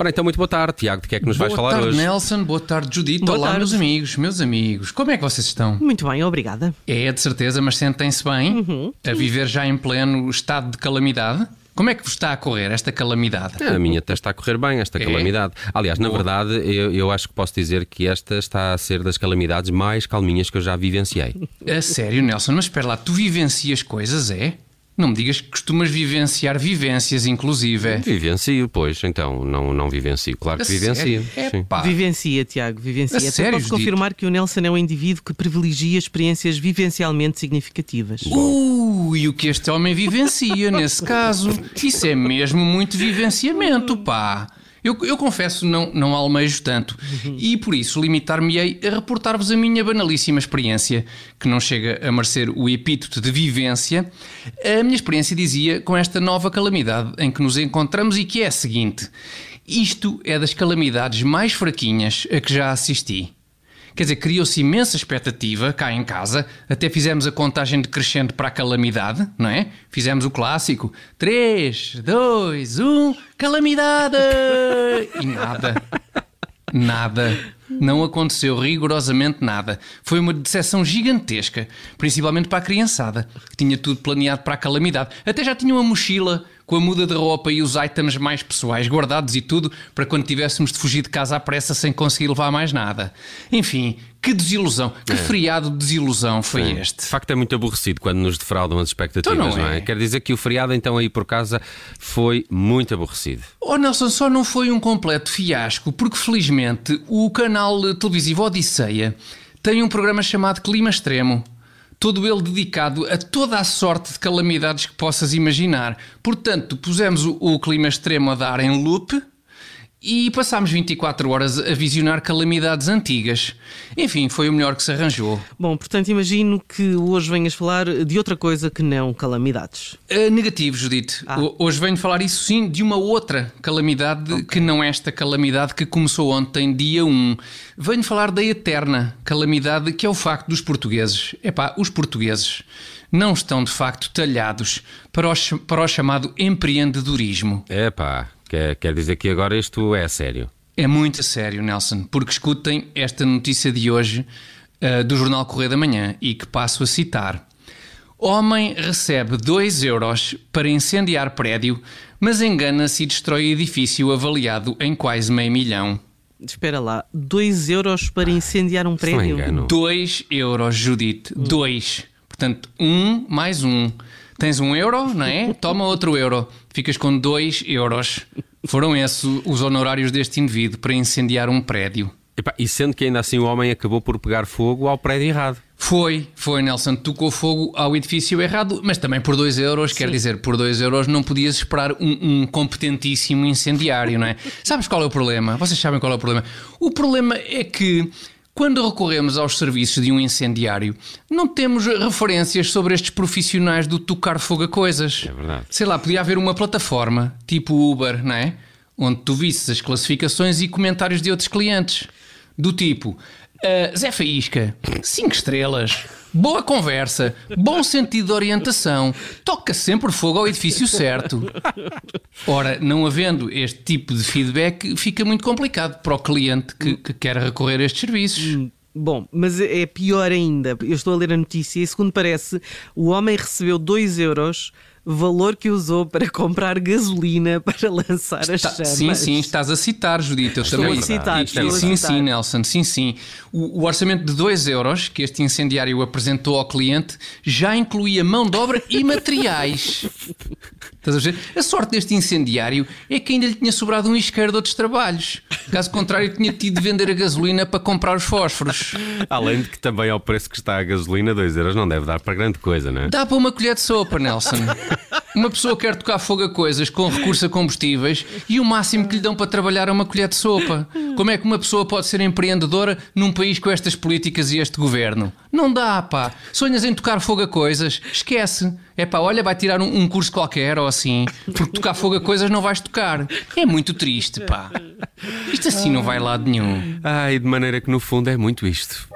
Ora, então, muito boa tarde, Tiago. De que é que nos vais Boa falar tarde, hoje? Nelson. Boa tarde, Judito. Boa Olá, tarde. meus amigos, meus amigos. Como é que vocês estão? Muito bem, obrigada. É, de certeza, mas sentem-se bem Uhum. a viver já em pleno estado de calamidade? Como é que vos está a correr esta calamidade? A minha até está a correr bem, esta É? calamidade. Aliás, na Boa. verdade, eu, eu acho que posso dizer que esta está a ser das calamidades mais calminhas que eu já vivenciei. A sério, Nelson, mas espera lá, tu vivencias coisas, é? Não me digas que costumas vivenciar vivências, inclusive. é? Vivencio, pois, então, não, não vivencio. Claro A que vivencio. Vivencia, Tiago, vivencia. Até sério, posso confirmar que o Nelson é um indivíduo que privilegia experiências vivencialmente significativas. Ui, o que este homem vivencia nesse caso. Isso é mesmo muito vivenciamento, pá. Eu, eu confesso, não, não almejo tanto. E por isso limitar-me-ei a reportar-vos a minha banalíssima experiência, que não chega a merecer o epíteto de vivência. A minha experiência dizia com esta nova calamidade em que nos encontramos e que é a seguinte: isto é das calamidades mais fraquinhas a que já assisti. Quer dizer, criou-se imensa expectativa cá em casa, até fizemos a contagem decrescente para a calamidade, não é? Fizemos o clássico: 3, 2, 1, calamidade! E nada. Nada. Não aconteceu rigorosamente nada. Foi uma decepção gigantesca, principalmente para a criançada, que tinha tudo planeado para a calamidade. Até já tinha uma mochila com a muda de roupa e os itens mais pessoais guardados e tudo para quando tivéssemos de fugir de casa à pressa sem conseguir levar mais nada. Enfim, que desilusão, que feriado de desilusão foi este. De facto, é muito aborrecido quando nos defraudam as expectativas, Então não não é? é. Quer dizer que o feriado, então, aí por casa, foi muito aborrecido. Oh Nelson, só não foi um completo fiasco, porque felizmente o canal televisivo Odisseia tem um programa chamado Clima Extremo. Todo ele dedicado a toda a sorte de calamidades que possas imaginar. Portanto, pusemos o, o clima extremo a dar em loop e passámos 24 horas a visionar calamidades antigas. Enfim, foi o melhor que se arranjou. Bom, portanto, imagino que hoje venhas falar de outra coisa que não calamidades. Uh, negativo, Judite. Ah. Ho- Hoje venho falar isso sim de uma outra calamidade que não é esta calamidade que começou ontem, dia 1. Venho falar da eterna calamidade que é o facto dos portugueses. Epá, os portugueses não estão de facto talhados para o, para o chamado empreendedorismo. Epá, quer, quer dizer que agora isto é sério. É muito a sério, Nelson, porque escutem esta notícia de hoje ah, do Jornal Correio da Manhã e que passo a citar. Homem recebe 2 euros para incendiar prédio, mas engana-se e destrói edifício avaliado em quase meio milhão. Espera lá, 2 euros para incendiar um me prédio? engano. 2 euros, Judite. 2. Portanto, 1 um mais 1. Um. Tens um euro, não é? Toma outro euro. Ficas com 2 euros. Foram esses os honorários deste indivíduo para incendiar um prédio. Epá, e sendo que ainda assim o homem acabou por pegar fogo ao prédio errado. Foi, foi, Nelson. Tocou fogo ao edifício errado, mas também por 2 euros. Quer dizer, por 2 euros não podias esperar um, um competentíssimo incendiário, não é? Sabes qual é o problema? Vocês sabem qual é o problema? O problema é que. Quando recorremos aos serviços de um incendiário, não temos referências sobre estes profissionais do tocar fogo a coisas. É verdade. Sei lá, podia haver uma plataforma, tipo Uber, não é? Onde tu visses as classificações e comentários de outros clientes. Do tipo, ah, Zé Faísca, 5 estrelas, boa conversa, bom sentido de orientação, toca sempre fogo ao edifício certo. Ora, não havendo este tipo de feedback, fica muito complicado para o cliente que, que quer recorrer a estes serviços. Bom, mas é pior ainda. Eu estou a ler a notícia e, segundo parece, o homem recebeu 2 euros, valor que usou para comprar gasolina para lançar as Tá- chamas. sim, sim, estás a citar, Judita. Eu Estou também. a citar, é- estou a sim, citar. sim, Nelson, sim, sim. O, o orçamento de 2 euros que este incendiário apresentou ao cliente já incluía mão de obra e materiais. Estás a ver? A sorte deste incendiário é que ainda lhe tinha sobrado um isqueiro de outros trabalhos. Caso contrário, tinha tido de vender a gasolina para comprar os fósforos. Além de que também ao preço que está a gasolina, 2 euros não deve dar para grande coisa, não é? Dá para uma colher de sopa, Nelson. Uma pessoa quer tocar fogo a coisas com recurso a combustíveis e o máximo que lhe dão para trabalhar é uma colher de sopa. Como é que uma pessoa pode ser empreendedora num país com estas políticas e este governo? Não dá, pá. Sonhas em tocar fogo a coisas? Esquece. É pá, olha, vai tirar um, um curso qualquer ou assim, porque tocar fogo a coisas não vais tocar. É muito triste, pá. Isto assim não vai lado nenhum. E de maneira que no fundo é muito isto.